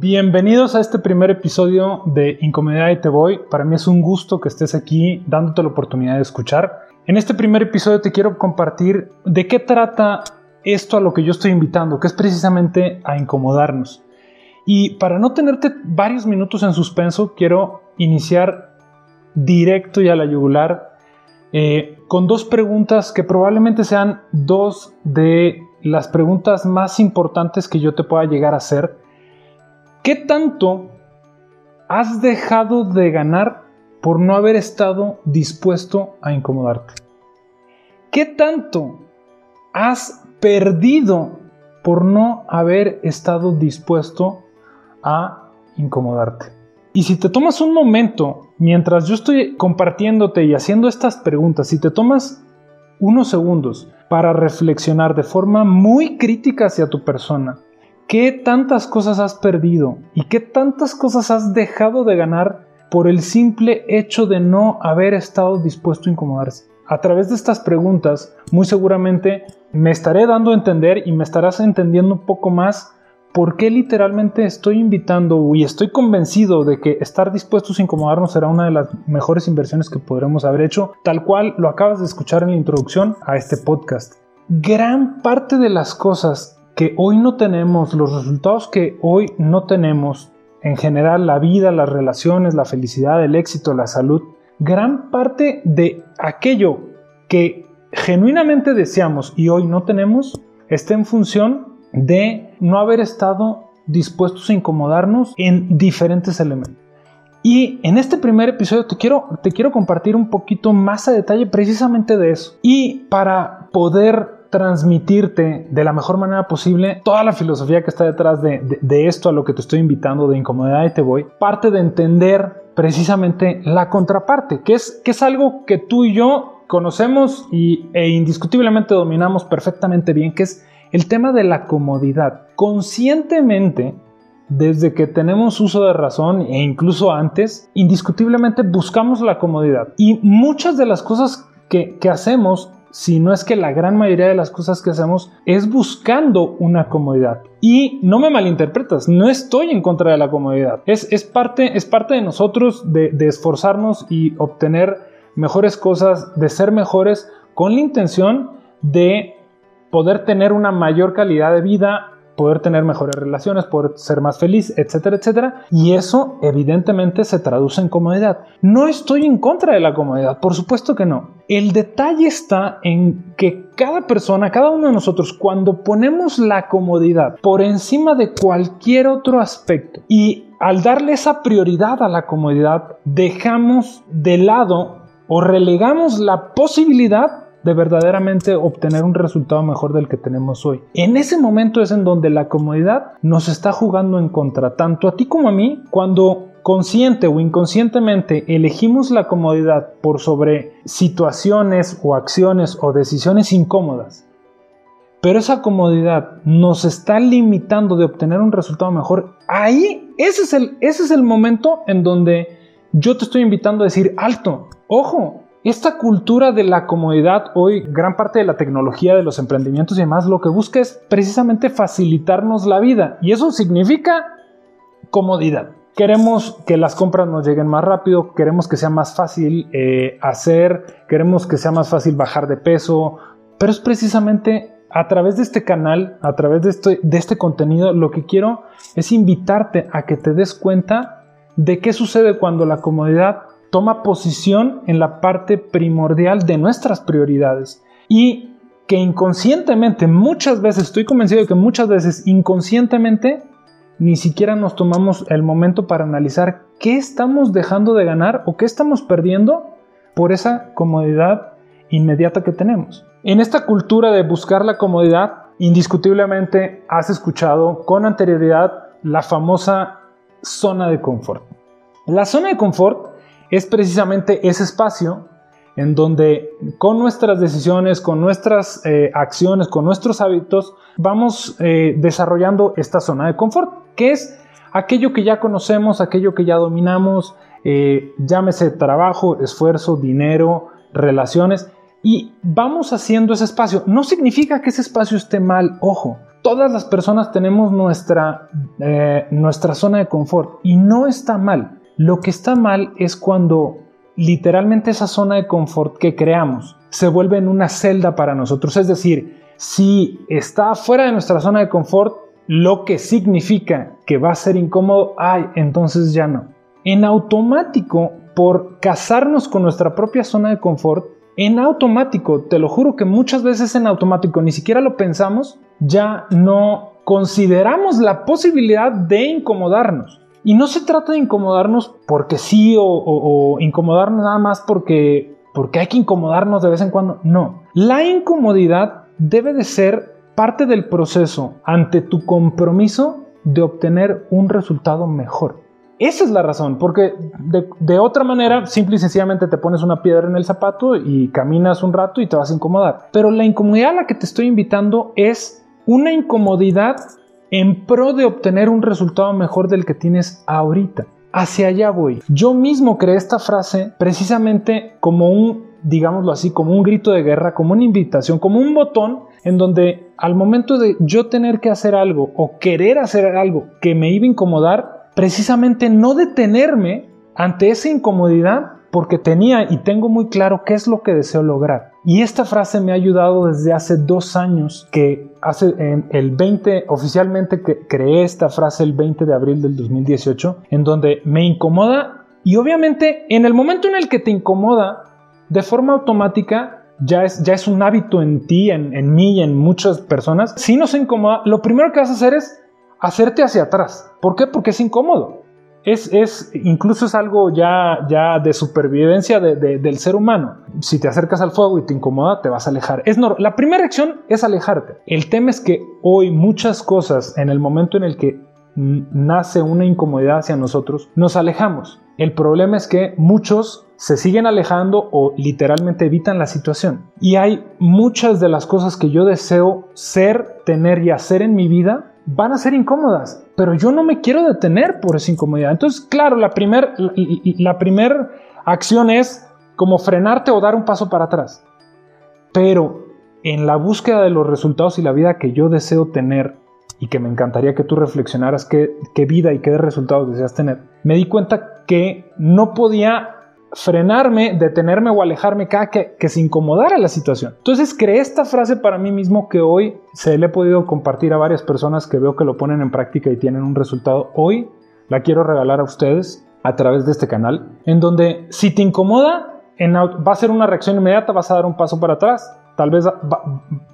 Bienvenidos a este primer episodio de Incomodidad y Te Voy. Para mí es un gusto que estés aquí dándote la oportunidad de escuchar. En este primer episodio te quiero compartir de qué trata esto a lo que yo estoy invitando, que es precisamente a incomodarnos. Y para no tenerte varios minutos en suspenso, quiero iniciar directo y a la yugular eh, con dos preguntas que probablemente sean dos de las preguntas más importantes que yo te pueda llegar a hacer ¿Qué tanto has dejado de ganar por no haber estado dispuesto a incomodarte? ¿Qué tanto has perdido por no haber estado dispuesto a incomodarte? Y si te tomas un momento mientras yo estoy compartiéndote y haciendo estas preguntas, si te tomas unos segundos para reflexionar de forma muy crítica hacia tu persona, ¿Qué tantas cosas has perdido y qué tantas cosas has dejado de ganar por el simple hecho de no haber estado dispuesto a incomodarse? A través de estas preguntas, muy seguramente me estaré dando a entender y me estarás entendiendo un poco más por qué literalmente estoy invitando y estoy convencido de que estar dispuestos a incomodarnos será una de las mejores inversiones que podremos haber hecho, tal cual lo acabas de escuchar en la introducción a este podcast. Gran parte de las cosas que hoy no tenemos, los resultados que hoy no tenemos, en general la vida, las relaciones, la felicidad, el éxito, la salud, gran parte de aquello que genuinamente deseamos y hoy no tenemos está en función de no haber estado dispuestos a incomodarnos en diferentes elementos. Y en este primer episodio te quiero, te quiero compartir un poquito más a detalle precisamente de eso. Y para poder transmitirte de la mejor manera posible toda la filosofía que está detrás de, esto a lo que te estoy invitando, de incomodidad y te voy, parte de entender precisamente la contraparte, que es, que es algo que tú y yo conocemos y, e indiscutiblemente dominamos perfectamente bien, que es el tema de la comodidad. Conscientemente, desde que tenemos uso de razón e incluso antes, indiscutiblemente buscamos la comodidad. Y muchas de las cosas que, que hacemos si no es que la gran mayoría de las cosas que hacemos es buscando una comodidad. Y no me malinterpretas, no estoy en contra de la comodidad. Es, es, parte, es parte de nosotros de, de esforzarnos y obtener mejores cosas, de ser mejores, con la intención de poder tener una mayor calidad de vida poder tener mejores relaciones, poder ser más feliz, etcétera, etcétera. Y eso evidentemente se traduce en comodidad. No estoy en contra de la comodidad, por supuesto que no. El detalle está en que cada persona, cada uno de nosotros, cuando ponemos la comodidad por encima de cualquier otro aspecto y al darle esa prioridad a la comodidad, dejamos de lado o relegamos la posibilidad de verdaderamente obtener un resultado mejor del que tenemos hoy. En ese momento es en donde la comodidad nos está jugando en contra, tanto a ti como a mí, cuando consciente o inconscientemente elegimos la comodidad por sobre situaciones o acciones o decisiones incómodas. Pero esa comodidad nos está limitando de obtener un resultado mejor. Ahí, ese es el, ese es el momento en donde yo te estoy invitando a decir, alto, ojo, esta cultura de la comodidad, hoy gran parte de la tecnología, de los emprendimientos y demás, lo que busca es precisamente facilitarnos la vida. Y eso significa comodidad. Queremos que las compras nos lleguen más rápido, queremos que sea más fácil eh, hacer, queremos que sea más fácil bajar de peso, pero es precisamente a través de este canal, a través de este, de este contenido, lo que quiero es invitarte a que te des cuenta de qué sucede cuando la comodidad toma posición en la parte primordial de nuestras prioridades y que inconscientemente, muchas veces, estoy convencido de que muchas veces inconscientemente ni siquiera nos tomamos el momento para analizar qué estamos dejando de ganar o qué estamos perdiendo por esa comodidad inmediata que tenemos. En esta cultura de buscar la comodidad, indiscutiblemente has escuchado con anterioridad la famosa zona de confort. La zona de confort es precisamente ese espacio en donde con nuestras decisiones, con nuestras eh, acciones, con nuestros hábitos, vamos eh, desarrollando esta zona de confort, que es aquello que ya conocemos, aquello que ya dominamos, eh, llámese trabajo, esfuerzo, dinero, relaciones, y vamos haciendo ese espacio. No significa que ese espacio esté mal, ojo. Todas las personas tenemos nuestra, nuestra zona de confort y no está mal. Lo que está mal es cuando literalmente esa zona de confort que creamos se vuelve en una celda para nosotros. Es decir, si está fuera de nuestra zona de confort, lo que significa que va a ser incómodo, ay, entonces ya no. En automático, por casarnos con nuestra propia zona de confort, en automático, te lo juro que muchas veces en automático, ni siquiera lo pensamos, ya no consideramos la posibilidad de incomodarnos. Y no se trata de incomodarnos porque sí o, incomodarnos nada más porque, porque hay que incomodarnos de vez en cuando. No, la incomodidad debe de ser parte del proceso ante tu compromiso de obtener un resultado mejor. Esa es la razón, porque de, de, otra manera, simple y sencillamente te pones una piedra en el zapato y caminas un rato y te vas a incomodar. Pero la incomodidad a la que te estoy invitando es una incomodidad en pro de obtener un resultado mejor del que tienes ahorita. Hacia allá voy. Yo mismo creé esta frase precisamente como un, digámoslo así, como un grito de guerra, como una invitación, como un botón en donde al momento de yo tener que hacer algo o querer hacer algo que me iba a incomodar, precisamente no detenerme ante esa incomodidad porque tenía y tengo muy claro qué es lo que deseo lograr. Y esta frase me ha ayudado desde hace dos años, que hace en el 20, oficialmente que creé esta frase el 20 de abril del 2018, en donde me incomoda y obviamente en el momento en el que te incomoda, de forma automática, ya es, ya es un hábito en ti, en, en mí y en muchas personas, si nos incomoda, lo primero que vas a hacer es hacerte hacia atrás. ¿Por qué? Porque es incómodo es, incluso es algo ya, ya de supervivencia del ser humano. Si te acercas al fuego y te incomoda, te vas a alejar. Es la primera acción es alejarte. El tema es que hoy muchas cosas, en el momento en el que nace una incomodidad hacia nosotros, nos alejamos. El problema es que muchos se siguen alejando o literalmente evitan la situación. Y hay muchas de las cosas que yo deseo ser, tener y hacer en mi vida van a ser incómodas, pero yo no me quiero detener por esa incomodidad. Entonces, claro, la primera la primer acción es como frenarte o dar un paso para atrás. Pero en la búsqueda de los resultados y la vida que yo deseo tener y que me encantaría que tú reflexionaras qué, vida y qué resultados deseas tener, me di cuenta que no podía frenarme, detenerme o alejarme cada que, se incomodara la situación. Entonces creé esta frase para mí mismo que hoy se le he podido compartir a varias personas que veo que lo ponen en práctica y tienen un resultado. Hoy la quiero regalar a ustedes a través de este canal, en donde si te incomoda, va a ser una reacción inmediata, vas a dar un paso para atrás tal vez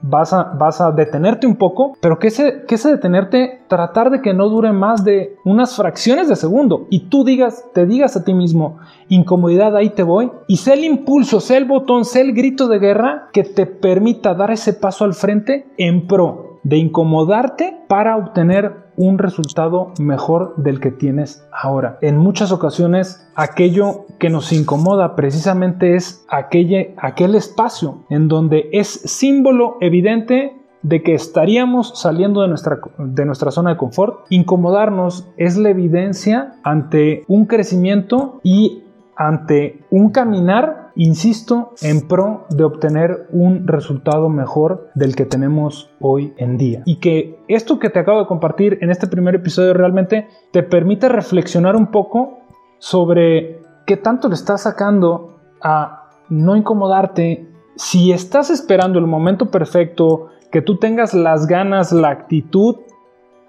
vas a, detenerte un poco, pero que ese, que ese detenerte, tratar de que no dure más de unas fracciones de segundo y tú digas, te digas a ti mismo, incomodidad, ahí te voy, y sé el impulso, sé el botón, sé el grito de guerra que te permita dar ese paso al frente en pro de incomodarte para obtener un resultado mejor del que tienes ahora. En muchas ocasiones aquello que nos incomoda precisamente es aquel, aquel espacio en donde es símbolo evidente de que estaríamos saliendo de nuestra, de nuestra zona de confort. Incomodarnos es la evidencia ante un crecimiento y ante un caminar, insisto, en pro de obtener un resultado mejor del que tenemos hoy en día. Y que esto que te acabo de compartir en este primer episodio realmente te permite reflexionar un poco sobre qué tanto le estás sacando a no incomodarte. Si estás esperando el momento perfecto, que tú tengas las ganas, la actitud,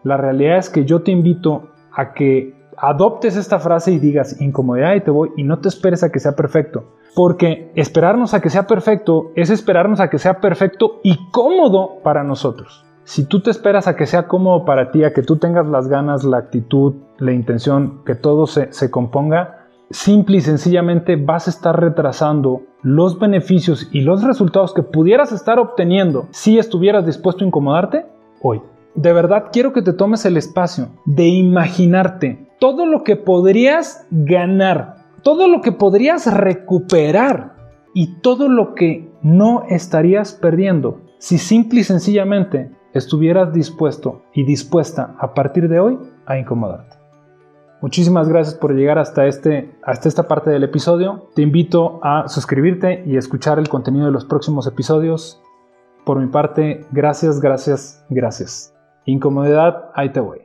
la realidad es que yo te invito a que adoptes esta frase y digas incomodidad y te voy y no te esperes a que sea perfecto. Porque esperarnos a que sea perfecto es esperarnos a que sea perfecto y cómodo para nosotros. Si tú te esperas a que sea cómodo para ti, a que tú tengas las ganas, la actitud, la intención, que todo se, se componga, simple y sencillamente vas a estar retrasando los beneficios y los resultados que pudieras estar obteniendo si estuvieras dispuesto a incomodarte hoy. De verdad quiero que te tomes el espacio de imaginarte todo lo que podrías ganar, todo lo que podrías recuperar y todo lo que no estarías perdiendo si simple y sencillamente estuvieras dispuesto y dispuesta a partir de hoy a incomodarte. Muchísimas gracias por llegar hasta, este, hasta esta parte del episodio. Te invito a suscribirte y escuchar el contenido de los próximos episodios. Por mi parte, gracias, gracias, gracias. Incomodidad, ahí te voy.